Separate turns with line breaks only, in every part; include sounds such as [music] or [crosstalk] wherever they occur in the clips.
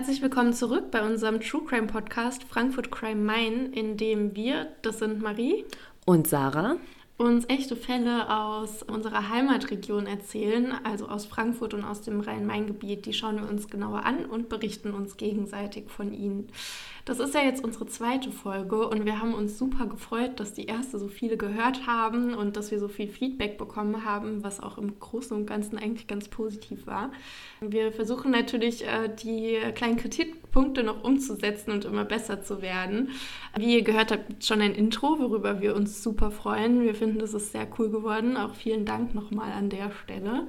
Herzlich willkommen zurück bei unserem True Crime Podcast Frankfurt Crime Main, in dem wir, das sind Marie
und Sarah,
uns echte Fälle aus unserer Heimatregion erzählen, also aus Frankfurt und aus dem Rhein-Main-Gebiet. Die schauen wir uns genauer an und berichten uns gegenseitig von ihnen. Das ist ja jetzt unsere zweite Folge und wir haben uns super gefreut, dass die erste so viele gehört haben und dass wir so viel Feedback bekommen haben, was auch im Großen und Ganzen eigentlich ganz positiv war. Wir versuchen natürlich, äh, die kleinen Kritikpunkte noch umzusetzen und immer besser zu werden. Wie ihr gehört habt, schon ein Intro, worüber wir uns super freuen. Wir finden, das ist sehr cool geworden. Auch vielen Dank nochmal an der Stelle.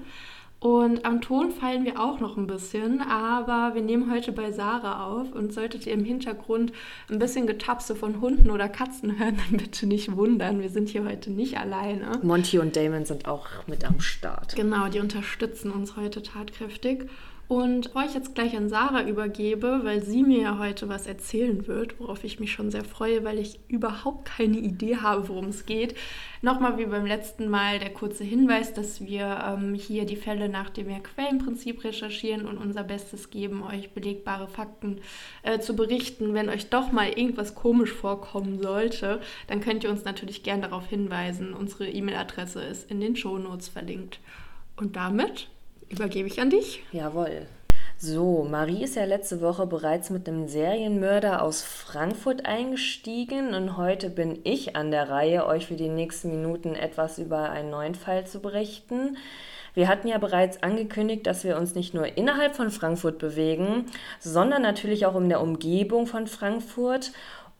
Und am Ton fallen wir auch noch ein bisschen, aber wir nehmen heute bei Sarah auf und solltet ihr im Hintergrund ein bisschen Getapse von Hunden oder Katzen hören, [laughs] dann bitte nicht wundern. Wir sind hier heute nicht alleine.
Monty und Damon sind auch mit am Start.
Genau, die unterstützen uns heute tatkräftig. Und bevor ich jetzt gleich an Sarah übergebe, weil sie mir ja heute was erzählen wird, worauf ich mich schon sehr freue, weil ich überhaupt keine Idee habe, worum es geht, nochmal wie beim letzten Mal der kurze Hinweis, dass wir ähm, hier die Fälle nach dem Quellenprinzip recherchieren und unser Bestes geben, euch belegbare Fakten äh, zu berichten. Wenn euch doch mal irgendwas komisch vorkommen sollte, dann könnt ihr uns natürlich gern darauf hinweisen. Unsere E-Mail-Adresse ist in den Shownotes verlinkt. Und damit übergebe ich an dich.
Jawohl. So, Marie ist ja letzte Woche bereits mit einem Serienmörder aus Frankfurt eingestiegen und heute bin ich an der Reihe, euch für die nächsten Minuten etwas über einen neuen Fall zu berichten. Wir hatten ja bereits angekündigt, dass wir uns nicht nur innerhalb von Frankfurt bewegen, sondern natürlich auch in der Umgebung von Frankfurt.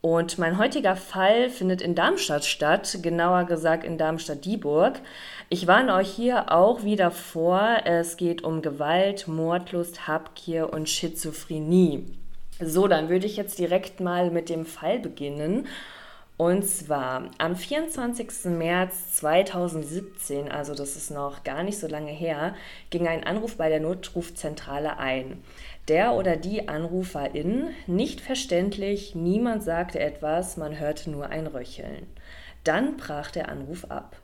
Und mein heutiger Fall findet in Darmstadt statt, genauer gesagt in Darmstadt-Dieburg. Ich warne euch hier auch wieder vor, es geht um Gewalt, Mordlust, Habgier und Schizophrenie. So, dann würde ich jetzt direkt mal mit dem Fall beginnen. Und zwar am 24. März 2017, also das ist noch gar nicht so lange her, ging ein Anruf bei der Notrufzentrale ein. Der oder die Anruferin, nicht verständlich, niemand sagte etwas, man hörte nur ein Röcheln. Dann brach der Anruf ab.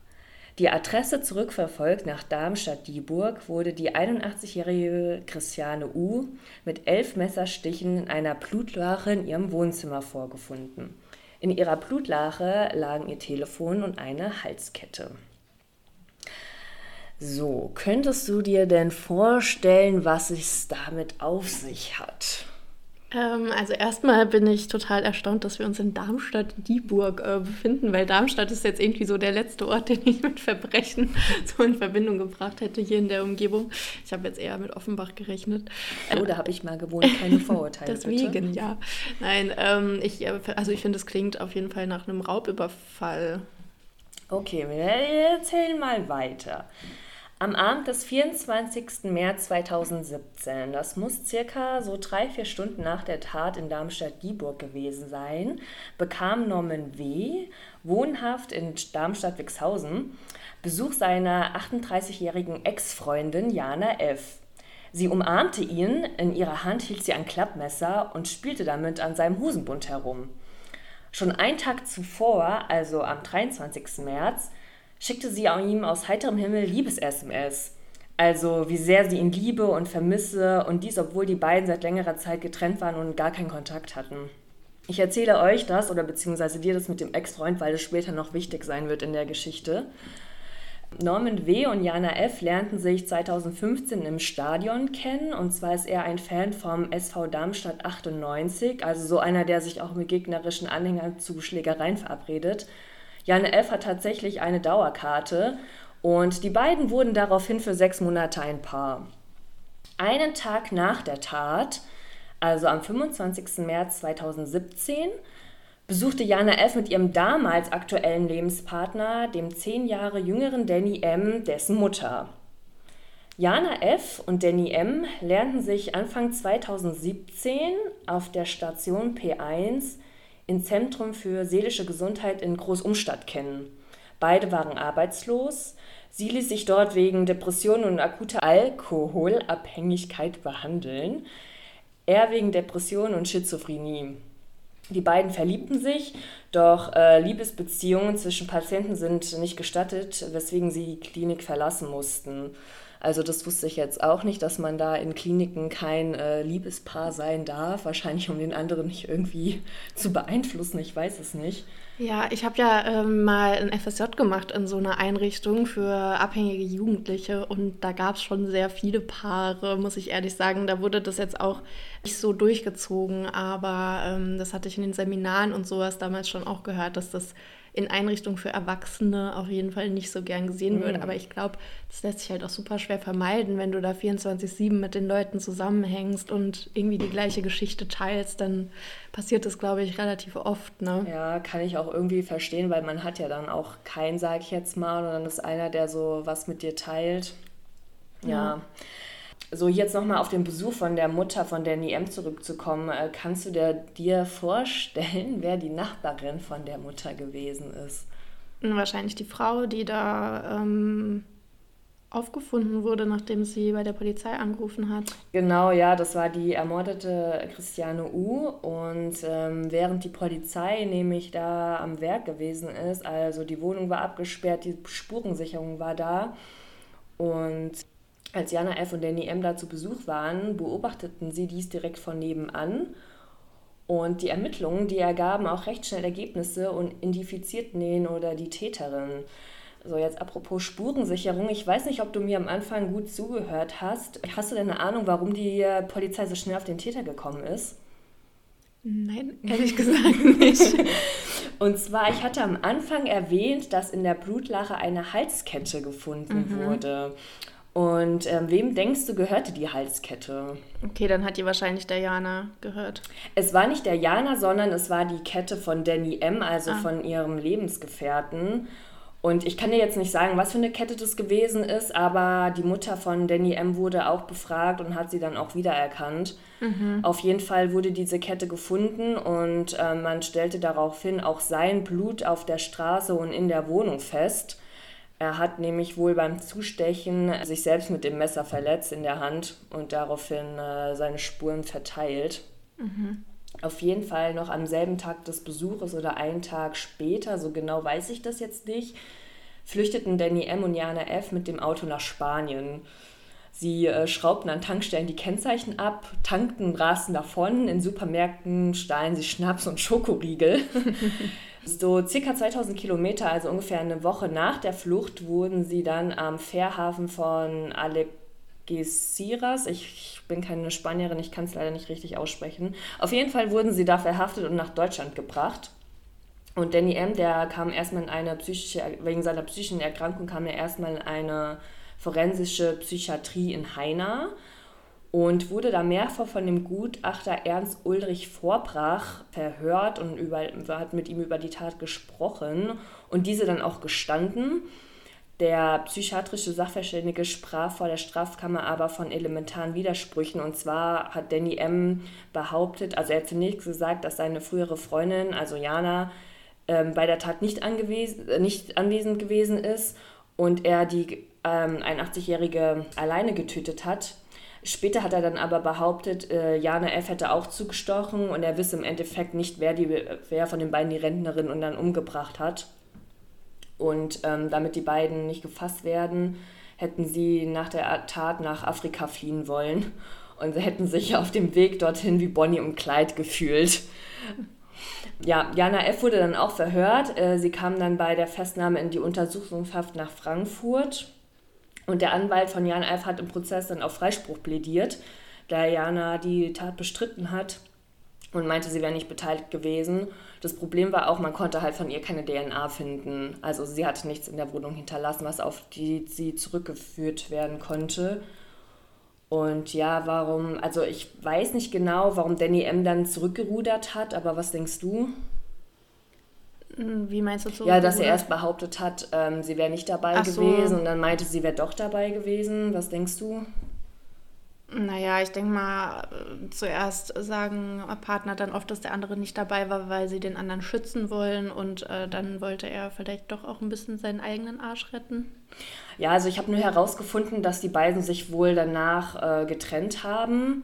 Die Adresse zurückverfolgt nach Darmstadt-Dieburg wurde die 81-jährige Christiane U. mit elf Messerstichen in einer Blutlache in ihrem Wohnzimmer vorgefunden. In ihrer Blutlache lagen ihr Telefon und eine Halskette. So, könntest du dir denn vorstellen, was es damit auf sich hat?
Ähm, also erstmal bin ich total erstaunt, dass wir uns in Darmstadt-Dieburg äh, befinden, weil Darmstadt ist jetzt irgendwie so der letzte Ort, [laughs] den ich mit Verbrechen so in Verbindung gebracht hätte hier in der Umgebung. Ich habe jetzt eher mit Offenbach gerechnet.
Oh, da habe ich mal gewohnt, keine [laughs] Vorurteile.
Deswegen, bitte. ja. Nein, ähm, ich, äh, also ich finde, es klingt auf jeden Fall nach einem Raubüberfall.
Okay, wir erzählen mal weiter. Am Abend des 24. März 2017, das muss circa so drei, vier Stunden nach der Tat in Darmstadt-Dieburg gewesen sein, bekam Norman W., wohnhaft in Darmstadt-Wixhausen, Besuch seiner 38-jährigen Ex-Freundin Jana F. Sie umarmte ihn, in ihrer Hand hielt sie ein Klappmesser und spielte damit an seinem Hosenbund herum. Schon einen Tag zuvor, also am 23. März, schickte sie ihm aus heiterem Himmel Liebes-SMS. Also wie sehr sie ihn liebe und vermisse und dies, obwohl die beiden seit längerer Zeit getrennt waren und gar keinen Kontakt hatten. Ich erzähle euch das oder beziehungsweise dir das mit dem Ex-Freund, weil es später noch wichtig sein wird in der Geschichte. Norman W. und Jana F. lernten sich 2015 im Stadion kennen und zwar ist er ein Fan vom SV Darmstadt 98, also so einer, der sich auch mit gegnerischen Anhängern zu Schlägereien verabredet. Janne F. hat tatsächlich eine Dauerkarte und die beiden wurden daraufhin für sechs Monate ein Paar. Einen Tag nach der Tat, also am 25. März 2017, besuchte Jana F. mit ihrem damals aktuellen Lebenspartner, dem zehn Jahre jüngeren Danny M., dessen Mutter. Jana F. und Danny M. lernten sich Anfang 2017 auf der Station P1 im Zentrum für seelische Gesundheit in Großumstadt kennen. Beide waren arbeitslos. Sie ließ sich dort wegen Depressionen und akuter Alkoholabhängigkeit behandeln. Er wegen Depressionen und Schizophrenie. Die beiden verliebten sich, doch äh, Liebesbeziehungen zwischen Patienten sind nicht gestattet, weswegen sie die Klinik verlassen mussten. Also das wusste ich jetzt auch nicht, dass man da in Kliniken kein äh, Liebespaar sein darf. Wahrscheinlich um den anderen nicht irgendwie zu beeinflussen, ich weiß es nicht.
Ja, ich habe ja ähm, mal ein FSJ gemacht in so einer Einrichtung für abhängige Jugendliche und da gab es schon sehr viele Paare, muss ich ehrlich sagen. Da wurde das jetzt auch nicht so durchgezogen, aber ähm, das hatte ich in den Seminaren und sowas damals schon auch gehört, dass das in Einrichtungen für Erwachsene auf jeden Fall nicht so gern gesehen wird. Mhm. Aber ich glaube, das lässt sich halt auch super schwer vermeiden, wenn du da 24-7 mit den Leuten zusammenhängst und irgendwie die gleiche Geschichte teilst, dann passiert das, glaube ich, relativ oft. Ne?
Ja, kann ich auch irgendwie verstehen, weil man hat ja dann auch keinen, sage ich jetzt mal, und dann ist einer, der so was mit dir teilt. ja. ja. So, jetzt nochmal auf den Besuch von der Mutter von Danny M. zurückzukommen. Äh, kannst du dir, dir vorstellen, wer die Nachbarin von der Mutter gewesen ist?
Wahrscheinlich die Frau, die da ähm, aufgefunden wurde, nachdem sie bei der Polizei angerufen hat.
Genau, ja, das war die ermordete Christiane U. Und ähm, während die Polizei nämlich da am Werk gewesen ist, also die Wohnung war abgesperrt, die Spurensicherung war da und als Jana F. und Danny M. da zu Besuch waren, beobachteten sie dies direkt von nebenan. Und die Ermittlungen, die ergaben auch recht schnell Ergebnisse und identifizierten den oder die Täterin. So, jetzt apropos Spurensicherung. Ich weiß nicht, ob du mir am Anfang gut zugehört hast. Hast du denn eine Ahnung, warum die Polizei so schnell auf den Täter gekommen ist?
Nein, ehrlich gesagt nicht. [laughs]
Und zwar, ich hatte am Anfang erwähnt, dass in der Blutlache eine Halskette gefunden mhm. wurde. Und ähm, wem denkst du, gehörte die Halskette?
Okay, dann hat die wahrscheinlich der Jana gehört.
Es war nicht der Jana, sondern es war die Kette von Danny M., also ah. von ihrem Lebensgefährten. Und ich kann dir jetzt nicht sagen, was für eine Kette das gewesen ist, aber die Mutter von Danny M. wurde auch befragt und hat sie dann auch wiedererkannt. Mhm. Auf jeden Fall wurde diese Kette gefunden und äh, man stellte daraufhin auch sein Blut auf der Straße und in der Wohnung fest. Er hat nämlich wohl beim Zustechen sich selbst mit dem Messer verletzt in der Hand und daraufhin äh, seine Spuren verteilt. Mhm. Auf jeden Fall noch am selben Tag des Besuches oder einen Tag später, so genau weiß ich das jetzt nicht, flüchteten Danny M. und Jana F. mit dem Auto nach Spanien. Sie äh, schraubten an Tankstellen die Kennzeichen ab, tankten, rasten davon. In Supermärkten stahlen sie Schnaps und Schokoriegel. [laughs] So circa 2000 Kilometer, also ungefähr eine Woche nach der Flucht, wurden sie dann am Fährhafen von Algeciras, ich bin keine Spanierin, ich kann es leider nicht richtig aussprechen. Auf jeden Fall wurden sie da verhaftet und nach Deutschland gebracht. Und Danny M., der kam erstmal in eine psychische, wegen seiner psychischen Erkrankung kam er erstmal in eine forensische Psychiatrie in Haina und wurde da mehrfach von dem Gutachter Ernst Ulrich Vorbrach verhört und über, hat mit ihm über die Tat gesprochen und diese dann auch gestanden. Der psychiatrische Sachverständige sprach vor der Strafkammer aber von elementaren Widersprüchen. Und zwar hat Danny M. behauptet, also er hat zunächst gesagt, dass seine frühere Freundin, also Jana, ähm, bei der Tat nicht, äh, nicht anwesend gewesen ist und er die ähm, 81-Jährige alleine getötet hat. Später hat er dann aber behauptet, äh, Jana F. hätte auch zugestochen und er wisse im Endeffekt nicht, wer, die, wer von den beiden die Rentnerin und dann umgebracht hat. Und ähm, damit die beiden nicht gefasst werden, hätten sie nach der Tat nach Afrika fliehen wollen. Und hätten sich auf dem Weg dorthin wie Bonnie und Clyde gefühlt. Ja, Jana F. wurde dann auch verhört. Äh, sie kam dann bei der Festnahme in die Untersuchungshaft nach Frankfurt. Und der Anwalt von Jan F. hat im Prozess dann auf Freispruch plädiert, da Jana die Tat bestritten hat und meinte, sie wäre nicht beteiligt gewesen. Das Problem war auch, man konnte halt von ihr keine DNA finden. Also sie hatte nichts in der Wohnung hinterlassen, was auf die sie zurückgeführt werden konnte. Und ja, warum, also ich weiß nicht genau, warum Danny M. dann zurückgerudert hat, aber was denkst du?
Hm, wie meinst du so?
Ja, dass er erst behauptet hat, ähm, sie wäre nicht dabei Ach gewesen so. und dann meinte, sie wäre doch dabei gewesen. Was denkst du?
Naja, ich denke mal, zuerst sagen Partner dann oft, dass der andere nicht dabei war, weil sie den anderen schützen wollen und äh, dann wollte er vielleicht doch auch ein bisschen seinen eigenen Arsch retten.
Ja, also ich habe nur herausgefunden, dass die beiden sich wohl danach äh, getrennt haben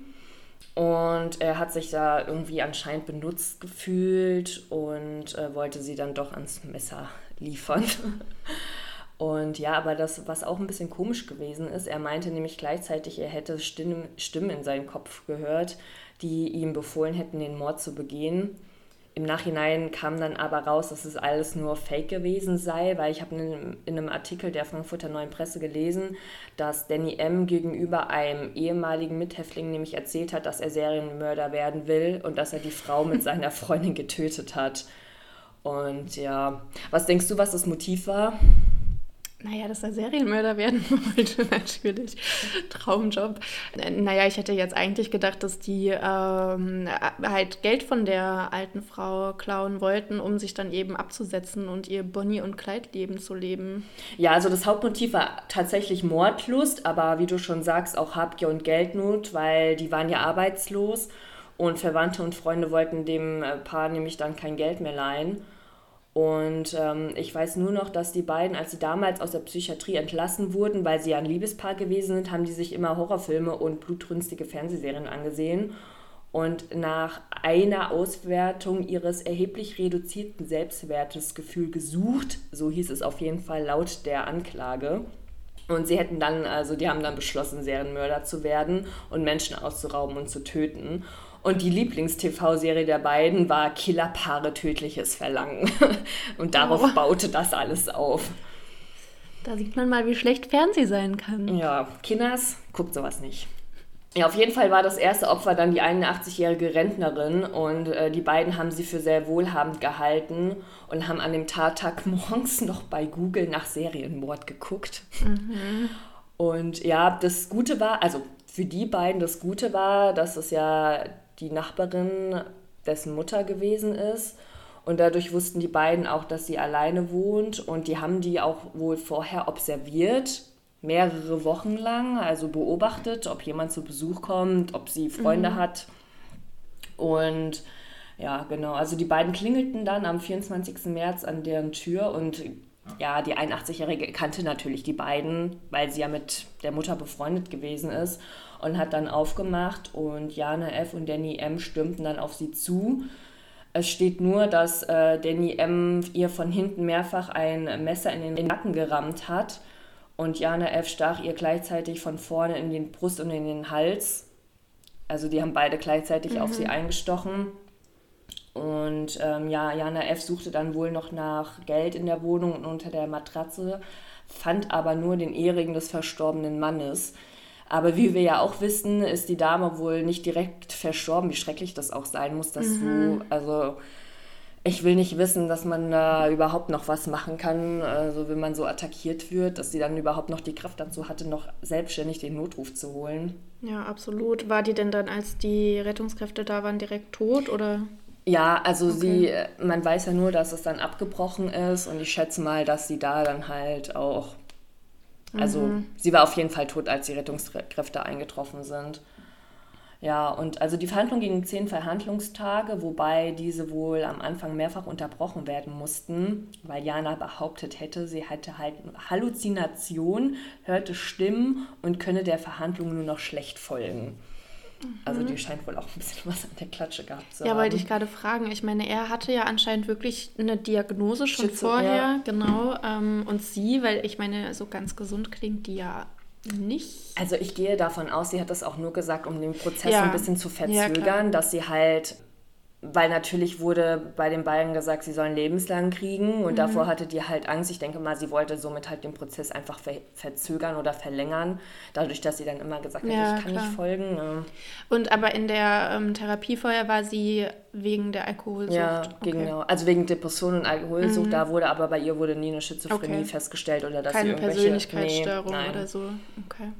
und er hat sich da irgendwie anscheinend benutzt gefühlt und äh, wollte sie dann doch ans Messer liefern. [laughs] Und ja, aber das, was auch ein bisschen komisch gewesen ist, er meinte nämlich gleichzeitig, er hätte Stimmen, Stimmen in seinem Kopf gehört, die ihm befohlen hätten, den Mord zu begehen. Im Nachhinein kam dann aber raus, dass es alles nur Fake gewesen sei, weil ich habe in, in einem Artikel der Frankfurter Neuen Presse gelesen, dass Danny M. gegenüber einem ehemaligen Mithäftling nämlich erzählt hat, dass er Serienmörder werden will und dass er die Frau mit [laughs] seiner Freundin getötet hat. Und ja, was denkst du, was das Motiv war?
Naja, dass er Serienmörder werden [laughs] wollte, natürlich. Traumjob. Naja, ich hätte jetzt eigentlich gedacht, dass die ähm, halt Geld von der alten Frau klauen wollten, um sich dann eben abzusetzen und ihr Bonnie- und Kleidleben zu leben.
Ja, also das Hauptmotiv war tatsächlich Mordlust, aber wie du schon sagst, auch Habgier und Geldnot, weil die waren ja arbeitslos und Verwandte und Freunde wollten dem Paar nämlich dann kein Geld mehr leihen. Und ähm, ich weiß nur noch, dass die beiden, als sie damals aus der Psychiatrie entlassen wurden, weil sie ja ein Liebespaar gewesen sind, haben die sich immer Horrorfilme und blutrünstige Fernsehserien angesehen. Und nach einer Auswertung ihres erheblich reduzierten Selbstwertesgefühl gesucht, so hieß es auf jeden Fall laut der Anklage. Und sie hätten dann, also die haben dann beschlossen, Serienmörder zu werden und Menschen auszurauben und zu töten. Und die Lieblings-TV-Serie der beiden war Killerpaare tödliches Verlangen. [laughs] Und darauf oh. baute das alles auf.
Da sieht man mal, wie schlecht Fernseh sein kann.
Ja, Kinders guckt sowas nicht. Ja, auf jeden Fall war das erste Opfer dann die 81-jährige Rentnerin und äh, die beiden haben sie für sehr wohlhabend gehalten und haben an dem Tattag [laughs] morgens noch bei Google nach Serienmord geguckt. Mhm. Und ja, das Gute war, also für die beiden das Gute war, dass es ja die Nachbarin dessen Mutter gewesen ist. Und dadurch wussten die beiden auch, dass sie alleine wohnt. Und die haben die auch wohl vorher observiert, mehrere Wochen lang, also beobachtet, ob jemand zu Besuch kommt, ob sie Freunde mhm. hat. Und ja, genau. Also die beiden klingelten dann am 24. März an deren Tür und ja, die 81-Jährige kannte natürlich die beiden, weil sie ja mit der Mutter befreundet gewesen ist und hat dann aufgemacht und Jana F. und Danny M. stürmten dann auf sie zu. Es steht nur, dass äh, Danny M. ihr von hinten mehrfach ein Messer in den Nacken gerammt hat und Jana F. stach ihr gleichzeitig von vorne in den Brust und in den Hals. Also die haben beide gleichzeitig mhm. auf sie eingestochen. Und ähm, ja, Jana F. suchte dann wohl noch nach Geld in der Wohnung und unter der Matratze, fand aber nur den Ehering des verstorbenen Mannes. Aber wie wir ja auch wissen, ist die Dame wohl nicht direkt verstorben, wie schrecklich das auch sein muss, dass mhm. du, also ich will nicht wissen, dass man da überhaupt noch was machen kann, also wenn man so attackiert wird, dass sie dann überhaupt noch die Kraft dazu hatte, noch selbstständig den Notruf zu holen.
Ja, absolut. War die denn dann, als die Rettungskräfte da waren, direkt tot oder?
Ja, also okay. sie, man weiß ja nur, dass es dann abgebrochen ist und ich schätze mal, dass sie da dann halt auch also mhm. sie war auf jeden Fall tot, als die Rettungskräfte eingetroffen sind. Ja, und also die Verhandlung gingen zehn Verhandlungstage, wobei diese wohl am Anfang mehrfach unterbrochen werden mussten, weil Jana behauptet hätte, sie hätte halt Halluzination, hörte Stimmen und könne der Verhandlung nur noch schlecht folgen. Also die scheint wohl auch ein bisschen was an der Klatsche gehabt zu
ja,
haben.
Ja, wollte ich gerade fragen. Ich meine, er hatte ja anscheinend wirklich eine Diagnose schon Schizo, vorher, ja. genau. Ähm, und sie, weil ich meine, so ganz gesund klingt die ja nicht.
Also ich gehe davon aus, sie hat das auch nur gesagt, um den Prozess ja. ein bisschen zu verzögern, ja, dass sie halt weil natürlich wurde bei den beiden gesagt, sie sollen lebenslang kriegen und mhm. davor hatte die halt Angst. Ich denke mal, sie wollte somit halt den Prozess einfach ver verzögern oder verlängern, dadurch, dass sie dann immer gesagt ja, hat, ich kann klar. nicht folgen. Ne?
Und aber in der ähm, Therapie vorher war sie wegen der Alkoholsucht?
Ja, okay. genau. Also wegen Depression und Alkoholsucht, mhm. da wurde aber bei ihr wurde nie eine Schizophrenie okay. festgestellt oder dass
Keine
sie irgendwelche...
Persönlichkeitsstörung nee, oder so, okay.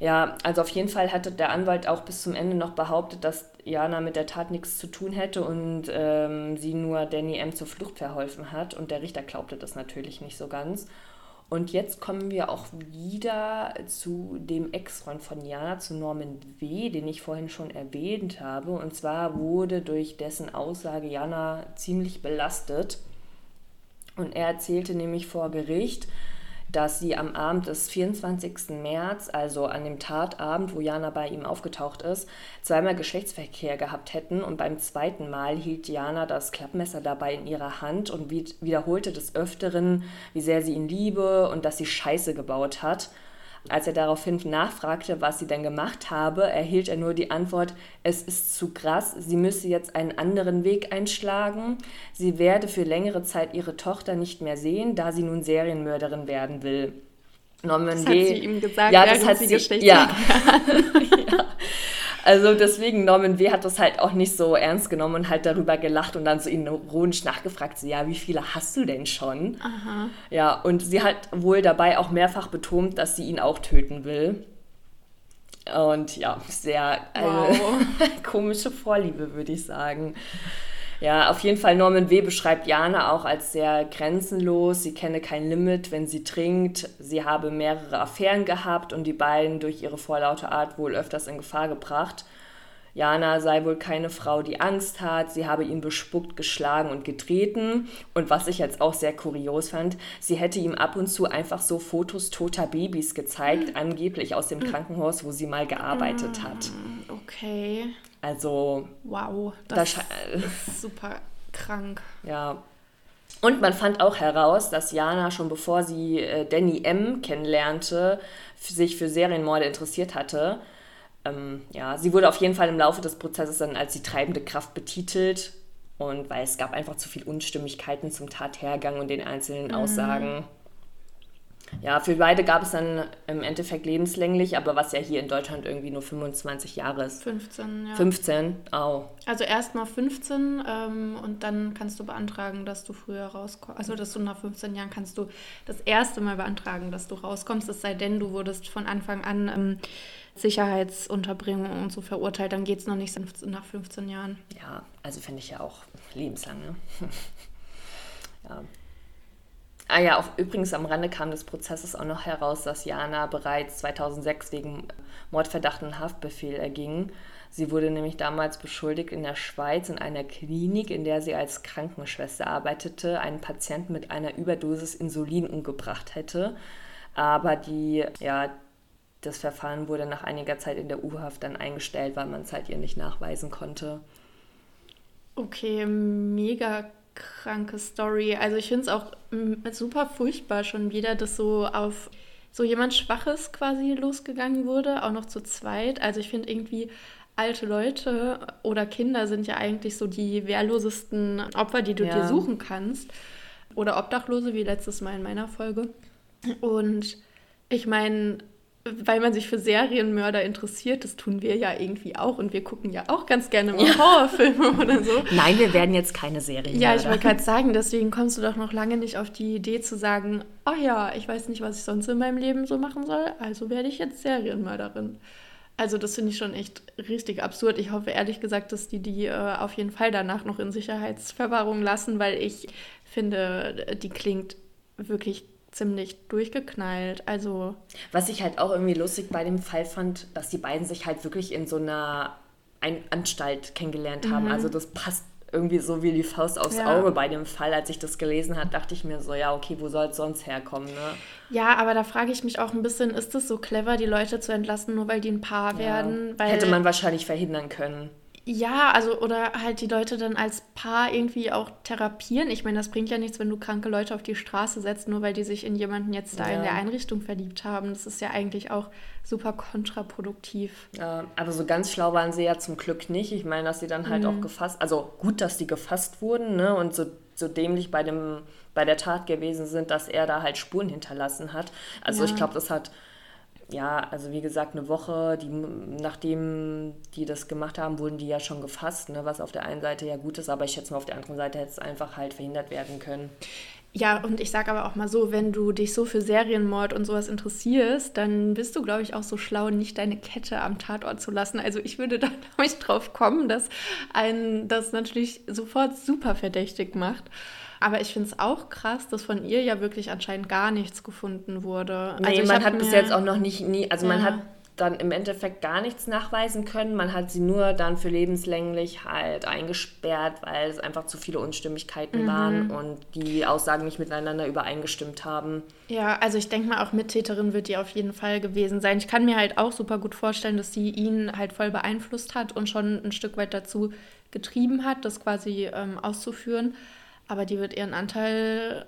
Ja, also auf jeden Fall hatte der Anwalt auch bis zum Ende noch behauptet, dass Jana mit der Tat nichts zu tun hätte und ähm, sie nur Danny M. zur Flucht verholfen hat. Und der Richter glaubte das natürlich nicht so ganz. Und jetzt kommen wir auch wieder zu dem Ex-Freund von Jana, zu Norman W., den ich vorhin schon erwähnt habe. Und zwar wurde durch dessen Aussage Jana ziemlich belastet. Und er erzählte nämlich vor Gericht, dass sie am Abend des 24. März, also an dem Tatabend, wo Jana bei ihm aufgetaucht ist, zweimal Geschlechtsverkehr gehabt hätten und beim zweiten Mal hielt Jana das Klappmesser dabei in ihrer Hand und wiederholte des Öfteren, wie sehr sie ihn liebe und dass sie Scheiße gebaut hat. Als er daraufhin nachfragte, was sie denn gemacht habe, erhielt er nur die Antwort, es ist zu krass, sie müsse jetzt einen anderen Weg einschlagen, sie werde für längere Zeit ihre Tochter nicht mehr sehen, da sie nun Serienmörderin werden will. Norman das hat sie ihm gesagt, ja, das hat sie, ja. [laughs] ja. Also deswegen, Norman W. hat das halt auch nicht so ernst genommen und halt darüber gelacht und dann so ironisch nachgefragt, so, ja, wie viele hast du denn schon? Aha. Ja, und sie hat wohl dabei auch mehrfach betont, dass sie ihn auch töten will. Und ja, sehr wow. [laughs] komische Vorliebe, würde ich sagen. Ja, auf jeden Fall Norman W. beschreibt Jana auch als sehr grenzenlos. Sie kenne kein Limit, wenn sie trinkt. Sie habe mehrere Affären gehabt und die beiden durch ihre vorlaute Art wohl öfters in Gefahr gebracht. Jana sei wohl keine Frau, die Angst hat. Sie habe ihn bespuckt, geschlagen und getreten. Und was ich jetzt auch sehr kurios fand, sie hätte ihm ab und zu einfach so Fotos toter Babys gezeigt, angeblich aus dem Krankenhaus, wo sie mal gearbeitet hat.
Okay.
Also.
Wow, das, das ist super krank.
Ja. Und man fand auch heraus, dass Jana schon bevor sie äh, Danny M. kennenlernte, sich für Serienmorde interessiert hatte. Ähm, ja, sie wurde auf jeden Fall im Laufe des Prozesses dann als die treibende Kraft betitelt. Und weil es gab einfach zu viel Unstimmigkeiten zum Tathergang und den einzelnen mhm. Ja, für beide gab es dann im Endeffekt lebenslänglich, aber was ja hier in Deutschland irgendwie nur 25 Jahre ist.
15, ja.
15, au.
Also erstmal 15 ähm, und dann kannst du beantragen, dass du früher rauskommst. Also, dass du nach 15 Jahren kannst du das erste Mal beantragen, dass du rauskommst, es sei denn, du wurdest von Anfang an ähm, Sicherheitsunterbringung und so verurteilt, dann geht es noch nicht nach 15 Jahren.
Ja, also finde ich ja auch lebenslang, ne? [laughs] ja. Ah ja, auch, übrigens am Rande kam des Prozesses auch noch heraus, dass Jana bereits 2006 wegen Mordverdacht und Haftbefehl erging. Sie wurde nämlich damals beschuldigt, in der Schweiz in einer Klinik, in der sie als Krankenschwester arbeitete, einen Patienten mit einer Überdosis Insulin umgebracht hätte. Aber die, ja, das Verfahren wurde nach einiger Zeit in der U-Haft dann eingestellt, weil man es halt ihr nicht nachweisen konnte.
Okay, mega kranke Story. Also ich finde es auch mm, super furchtbar schon wieder, dass so auf so jemand Schwaches quasi losgegangen wurde, auch noch zu zweit. Also ich finde irgendwie alte Leute oder Kinder sind ja eigentlich so die wehrlosesten Opfer, die du ja. dir suchen kannst. Oder Obdachlose, wie letztes Mal in meiner Folge. Und ich meine, weil man sich für Serienmörder interessiert, das tun wir ja irgendwie auch und wir gucken ja auch ganz gerne mal ja. Horrorfilme oder so. [laughs]
Nein, wir werden jetzt keine Serienmörder.
Ja, ich wollte gerade sagen, deswegen kommst du doch noch lange nicht auf die Idee zu sagen, oh ja, ich weiß nicht, was ich sonst in meinem Leben so machen soll, also werde ich jetzt Serienmörderin. Also das finde ich schon echt richtig absurd. Ich hoffe ehrlich gesagt, dass die die äh, auf jeden Fall danach noch in Sicherheitsverwahrung lassen, weil ich finde, die klingt wirklich ziemlich durchgeknallt. Also.
Was ich halt auch irgendwie lustig bei dem Fall fand, dass die beiden sich halt wirklich in so einer Ein Anstalt kennengelernt haben. Mhm. Also das passt irgendwie so wie die Faust aufs ja. Auge bei dem Fall. Als ich das gelesen habe, dachte ich mir so, ja, okay, wo soll es sonst herkommen, ne?
Ja, aber da frage ich mich auch ein bisschen, ist es so clever, die Leute zu entlassen, nur weil die ein Paar ja. werden?
Hätte man wahrscheinlich verhindern können.
Ja, also oder halt die Leute dann als Paar irgendwie auch therapieren. Ich meine, das bringt ja nichts, wenn du kranke Leute auf die Straße setzt, nur weil die sich in jemanden jetzt da ja. in der Einrichtung verliebt haben. Das ist ja eigentlich auch super kontraproduktiv.
Ja, aber so ganz schlau waren sie ja zum Glück nicht. Ich meine, dass sie dann halt mhm. auch gefasst, also gut, dass die gefasst wurden, ne? Und so, so dämlich bei dem bei der Tat gewesen sind, dass er da halt Spuren hinterlassen hat. Also ja. ich glaube, das hat ja, also wie gesagt, eine Woche, die, nachdem die das gemacht haben, wurden die ja schon gefasst, ne, was auf der einen Seite ja gut ist, aber ich schätze mal, auf der anderen Seite hätte es einfach halt verhindert werden können.
Ja, und ich sage aber auch mal so, wenn du dich so für Serienmord und sowas interessierst, dann bist du, glaube ich, auch so schlau, nicht deine Kette am Tatort zu lassen. Also ich würde da, [laughs] ich, drauf kommen, dass einen das natürlich sofort super verdächtig macht. Aber ich finde es auch krass, dass von ihr ja wirklich anscheinend gar nichts gefunden wurde.
Nee, also man hat bis jetzt auch noch nicht, nie, also ja. man hat dann im Endeffekt gar nichts nachweisen können. Man hat sie nur dann für lebenslänglich halt eingesperrt, weil es einfach zu viele Unstimmigkeiten mhm. waren und die Aussagen nicht miteinander übereingestimmt haben.
Ja, also ich denke mal, auch Mittäterin wird die auf jeden Fall gewesen sein. Ich kann mir halt auch super gut vorstellen, dass sie ihn halt voll beeinflusst hat und schon ein Stück weit dazu getrieben hat, das quasi ähm, auszuführen. Aber die wird ihren Anteil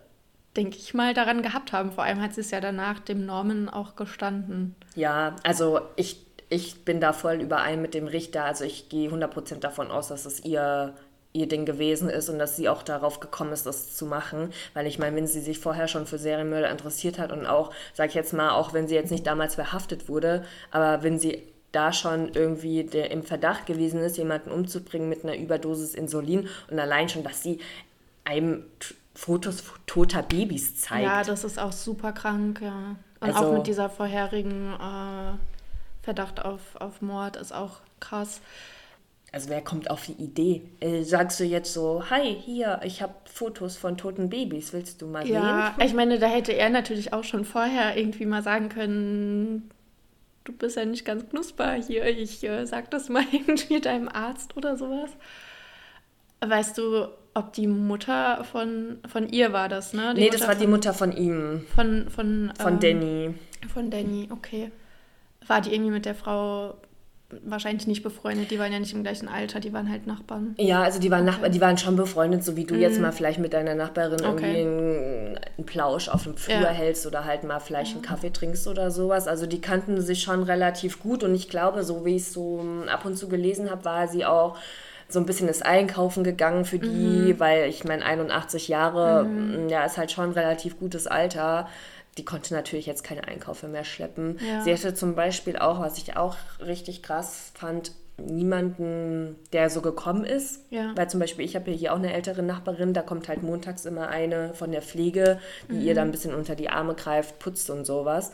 denke ich mal, daran gehabt haben. Vor allem hat sie es ja danach dem Norman auch gestanden.
Ja, also ich, ich bin da voll überein mit dem Richter. Also ich gehe 100% davon aus, dass es ihr, ihr Ding gewesen ist und dass sie auch darauf gekommen ist, das zu machen. Weil ich meine, wenn sie sich vorher schon für Serienmörder interessiert hat und auch, sag ich jetzt mal, auch wenn sie jetzt nicht damals verhaftet wurde, aber wenn sie da schon irgendwie der im Verdacht gewesen ist, jemanden umzubringen mit einer Überdosis Insulin und allein schon, dass sie einem Fotos toter Babys zeigt.
Ja, das ist auch super krank, ja. Und also, auch mit dieser vorherigen äh, Verdacht auf, auf Mord ist auch krass.
Also wer kommt auf die Idee? Äh, sagst du jetzt so, hi, hier, ich habe Fotos von toten Babys, willst du mal
ja, sehen? Ja, ich meine, da hätte er natürlich auch schon vorher irgendwie mal sagen können, du bist ja nicht ganz knusper hier, ich äh, sag das mal [laughs] irgendwie deinem Arzt oder sowas. Weißt du, ob die Mutter von, von ihr war das, ne?
Die nee, Mutter das war von, die Mutter von ihm.
Von, von,
von ähm, Danny.
Von Danny, okay. War die irgendwie mit der Frau wahrscheinlich nicht befreundet, die waren ja nicht im gleichen Alter, die waren halt Nachbarn.
Ja, also die waren. Nachbar, die waren schon befreundet, so wie du mm. jetzt mhm. mal vielleicht mit deiner Nachbarin okay. irgendwie einen, Plausch auf dem Flur ja. hältst oder halt mal vielleicht einen Kaffee trinkst oder sowas. Also die kannten sich schon relativ gut und ich glaube, so wie ich es so ab und zu gelesen habe, war sie auch so ein bisschen das Einkaufen gegangen für die, mhm. weil ich meine, 81 Jahre, mhm. ja, ist halt schon ein relativ gutes Alter. Die konnte natürlich jetzt keine Einkäufe mehr schleppen. Ja. Sie hatte zum Beispiel auch, was ich auch richtig krass fand, niemanden, der so gekommen ist. Ja. Weil zum Beispiel, ich habe ja hier auch eine ältere Nachbarin, da kommt halt montags immer eine von der Pflege, die mhm. ihr dann ein bisschen unter die Arme greift, putzt und sowas.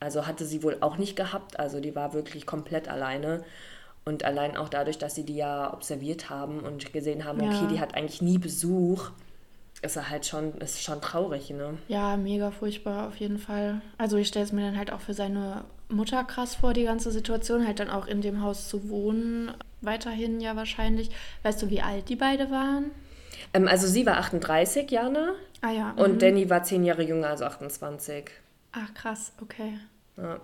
Also hatte sie wohl auch nicht gehabt, also die war wirklich komplett alleine. Und allein auch dadurch, dass sie die ja observiert haben und gesehen haben, ja. okay, die hat eigentlich nie Besuch, ist er halt schon, ist schon traurig, ne?
Ja, mega furchtbar auf jeden Fall. Also ich stelle es mir dann halt auch für seine Mutter krass vor, die ganze Situation, halt dann auch in dem Haus zu wohnen, weiterhin ja wahrscheinlich. Weißt du, wie alt die beide waren?
Ähm, also sie war 38, Jana.
Ah ja.
Und mhm. Danny war zehn Jahre jünger, also 28.
Ach krass, okay. Ja.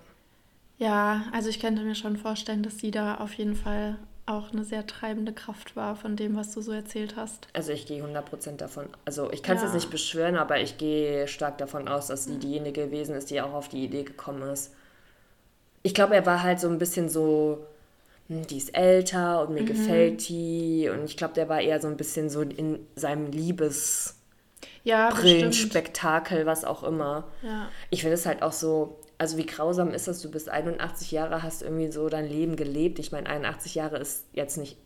Ja, also ich könnte mir schon vorstellen, dass sie da auf jeden Fall auch eine sehr treibende Kraft war von dem, was du so erzählt hast.
Also ich gehe 100% davon, also ich kann es ja. jetzt nicht beschwören, aber ich gehe stark davon aus, dass sie diejenige gewesen ist, die auch auf die Idee gekommen ist. Ich glaube, er war halt so ein bisschen so, hm, die ist älter und mir mhm. gefällt die und ich glaube, der war eher so ein bisschen so in seinem Liebes... Ja, Brillenspektakel, was auch immer. Ja. Ich finde es halt auch so, also wie grausam ist das, du bist 81 Jahre, hast irgendwie so dein Leben gelebt. Ich meine, 81 Jahre ist jetzt nicht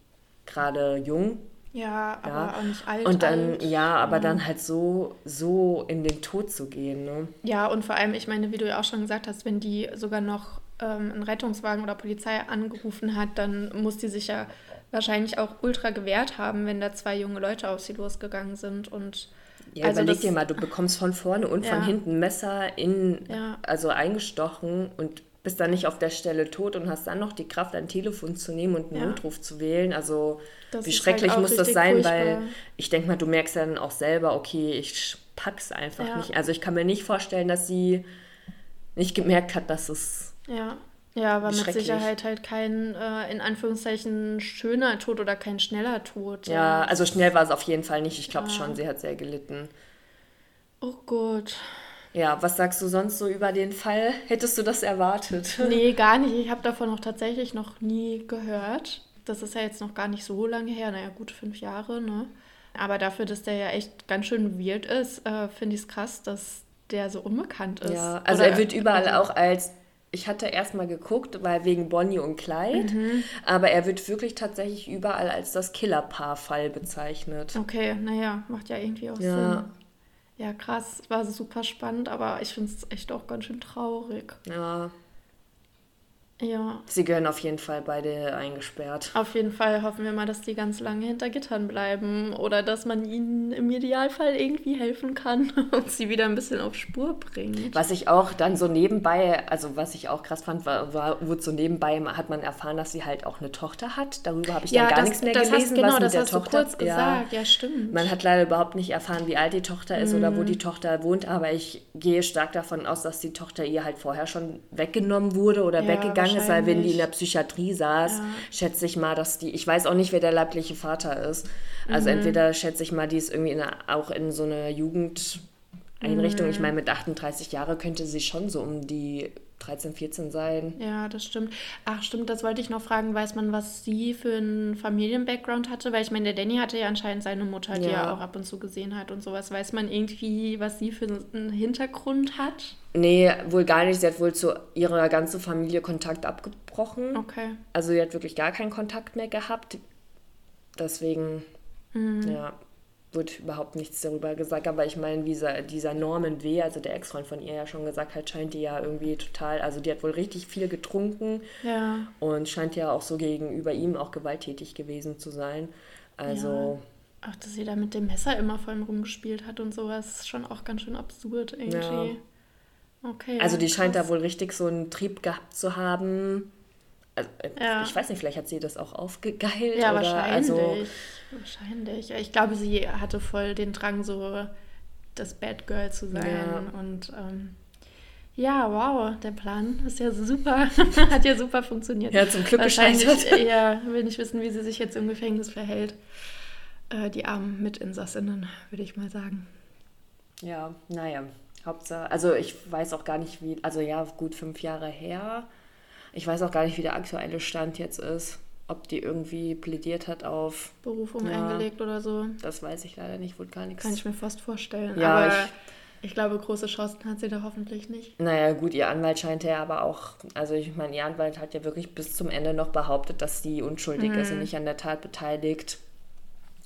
gerade jung.
Ja, aber ja. auch nicht alt.
Und dann,
alt.
ja, aber ja. dann halt so, so in den Tod zu gehen. Ne?
Ja, und vor allem, ich meine, wie du ja auch schon gesagt hast, wenn die sogar noch ähm, einen Rettungswagen oder Polizei angerufen hat, dann muss die sich ja wahrscheinlich auch ultra gewehrt haben, wenn da zwei junge Leute auf sie losgegangen sind und
ja, also überleg dir mal, du bekommst von vorne und ja. von hinten Messer in, ja. also eingestochen und bist dann nicht auf der Stelle tot und hast dann noch die Kraft, ein Telefon zu nehmen und einen ja. Notruf zu wählen. Also das wie schrecklich halt muss das sein, furchtbar. weil ich denke mal, du merkst ja dann auch selber, okay, ich pack's einfach nicht. Also ich kann mir nicht vorstellen, dass sie nicht gemerkt hat, dass es
ja. Ja, aber mit Sicherheit halt kein, äh, in Anführungszeichen, schöner Tod oder kein schneller Tod.
Ja, also schnell war es auf jeden Fall nicht. Ich glaube ja. schon, sie hat sehr gelitten.
Oh Gott.
Ja, was sagst du sonst so über den Fall? Hättest du das erwartet? [laughs]
Nee, gar nicht. Ich habe davon auch tatsächlich noch nie gehört. Das ist ja jetzt noch gar nicht so lange her. Naja, gut fünf Jahre, ne? Aber dafür, dass der ja echt ganz schön weird ist, äh, finde ich es krass, dass der so unbekannt ist.
Ja, also Oder er wird überall also, auch als ich hatte erstmal geguckt, weil wegen Bonnie und Clyde, mhm. aber er wird wirklich tatsächlich überall als das Killerpaar-Fall bezeichnet.
Okay, naja, macht ja irgendwie auch ja. Sinn. Ja, krass, war super spannend, aber ich finde es echt auch ganz schön traurig.
Ja.
Ja.
Sie gehören auf jeden Fall beide eingesperrt.
Auf jeden Fall hoffen wir mal, dass die ganz lange hinter Gittern bleiben oder dass man ihnen im Idealfall irgendwie helfen kann [laughs] und sie wieder ein bisschen auf Spur bringt.
Was ich auch dann so nebenbei, also was ich auch krass fand, war, war wurde so nebenbei hat man erfahren, dass sie halt auch eine Tochter hat. Darüber habe ich
ja,
dann gar
das,
nichts mehr
das
gelesen,
hast, genau,
was mit
das
der
hast
Tochter.
du kurz gesagt. Ja, stimmt.
Man hat leider überhaupt nicht erfahren, wie alt die Tochter ist oder wo die Tochter wohnt, aber ich gehe stark davon aus, dass die Tochter ihr halt vorher schon weggenommen wurde oder
Ja,
weggegangen ist, weil wenn die in der. Psychiatrie saß,
Ja.
schätze ich mal, dass die, ich weiß auch nicht, wer der leibliche Vater ist. Also
Mhm.
entweder schätze ich mal, die ist irgendwie in auch in so einer Jugendeinrichtung.
Mhm.
Ich meine, mit 38 Jahren könnte sie schon so um die 13, 14 sein.
Ja, das stimmt. Ach, stimmt, das wollte ich noch fragen. Weiß man, was sie für einen Familien-Background hatte? Weil ich meine, der Danny hatte ja anscheinend seine Mutter, die
Ja.
er auch ab und zu gesehen hat und sowas. Weiß man irgendwie, was sie für einen Hintergrund hat?
Nee, wohl gar nicht. Sie hat wohl zu ihrer ganzen Familie Kontakt abgebrochen.
Okay.
Also sie hat wirklich gar keinen Kontakt mehr gehabt. Deswegen,
Mhm.
ja, wird überhaupt nichts darüber gesagt. Aber ich meine, dieser, dieser Norman W., also der Ex-Freund von ihr ja schon gesagt hat, scheint die ja irgendwie total, also die hat wohl richtig viel getrunken
Ja.
und scheint ja auch so gegenüber ihm auch gewalttätig gewesen zu sein. Also,
Ach, dass sie da mit dem Messer immer vor ihm rumgespielt hat und sowas, ist schon auch ganz schön absurd irgendwie. Okay.
also die scheint
krass.
da wohl richtig so einen Trieb gehabt zu haben. Also, äh,
Ja.
Ich weiß nicht, vielleicht hat sie das auch aufgegeilt.
Ja,
oder,
wahrscheinlich.
Also,
wahrscheinlich. Ich glaube, sie hatte voll den Drang, so das Bad Girl zu sein.
Ja.
Und ähm, ja, wow, der Plan ist ja super. [laughs] Hat ja super funktioniert.
Ja, zum Glück
Wahrscheinlich,
gescheitert.
Ja, will nicht wissen, wie sie sich jetzt im Gefängnis verhält. Äh, die armen Mitinsassinnen, würde ich mal sagen.
Ja, naja, Hauptsache, also ich weiß auch gar nicht, wie, also ja, gut fünf Jahre her. Ich weiß auch gar nicht, wie der aktuelle Stand jetzt ist. Ob die irgendwie plädiert hat auf,
Berufung
Ja.
eingelegt oder so.
das weiß ich leider nicht, wohl gar nichts.
Kann ich mir fast vorstellen.
Ja,
Aber
ich-
ich, glaube, große Chancen hat sie da hoffentlich nicht.
Naja, gut, ihr Anwalt scheint ja aber auch, also ich meine, ihr Anwalt hat ja wirklich bis zum Ende noch behauptet, dass sie unschuldig ist und nicht an der Tat beteiligt.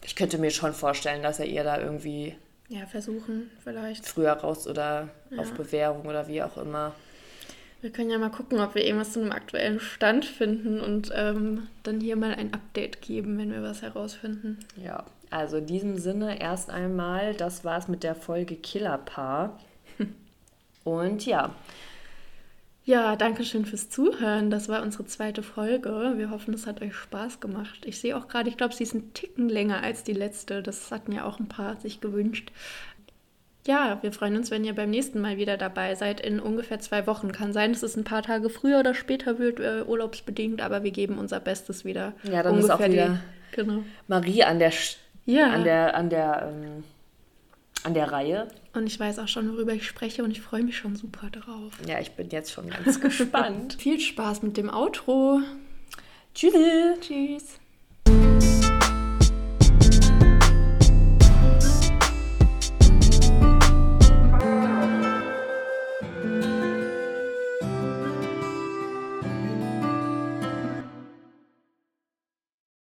Ich könnte mir schon vorstellen, dass er ihr da irgendwie
Ja, versuchen vielleicht.
früher raus oder
Ja.
auf Bewährung oder wie auch immer.
Wir können ja mal gucken, ob wir irgendwas zu einem aktuellen Stand finden und ähm, dann hier mal ein Update geben, wenn wir was herausfinden.
Ja, also in diesem Sinne erst einmal, das war's mit der Folge Killerpaar. [laughs] Und ja,
Ja, danke schön fürs Zuhören. Das war unsere zweite Folge. Wir hoffen, es hat euch Spaß gemacht. Ich sehe auch gerade, ich glaube, sie ist ein Ticken länger als die letzte. Das hatten ja auch ein paar sich gewünscht. Ja, wir freuen uns, wenn ihr beim nächsten Mal wieder dabei seid. In ungefähr zwei Wochen. Kann sein, dass es ein paar Tage früher oder später wird, äh, urlaubsbedingt, aber wir geben unser Bestes wieder.
Ja, dann ist auch wieder-
Die, genau.
Marie an der,
Ja.
an der, an der, ähm, an der Reihe.
Und ich weiß auch schon, worüber ich spreche und ich freue mich schon super drauf.
Ja, ich bin jetzt schon ganz [laughs] gespannt.
Viel Spaß mit dem Outro.
Tschüss.
Tschüss.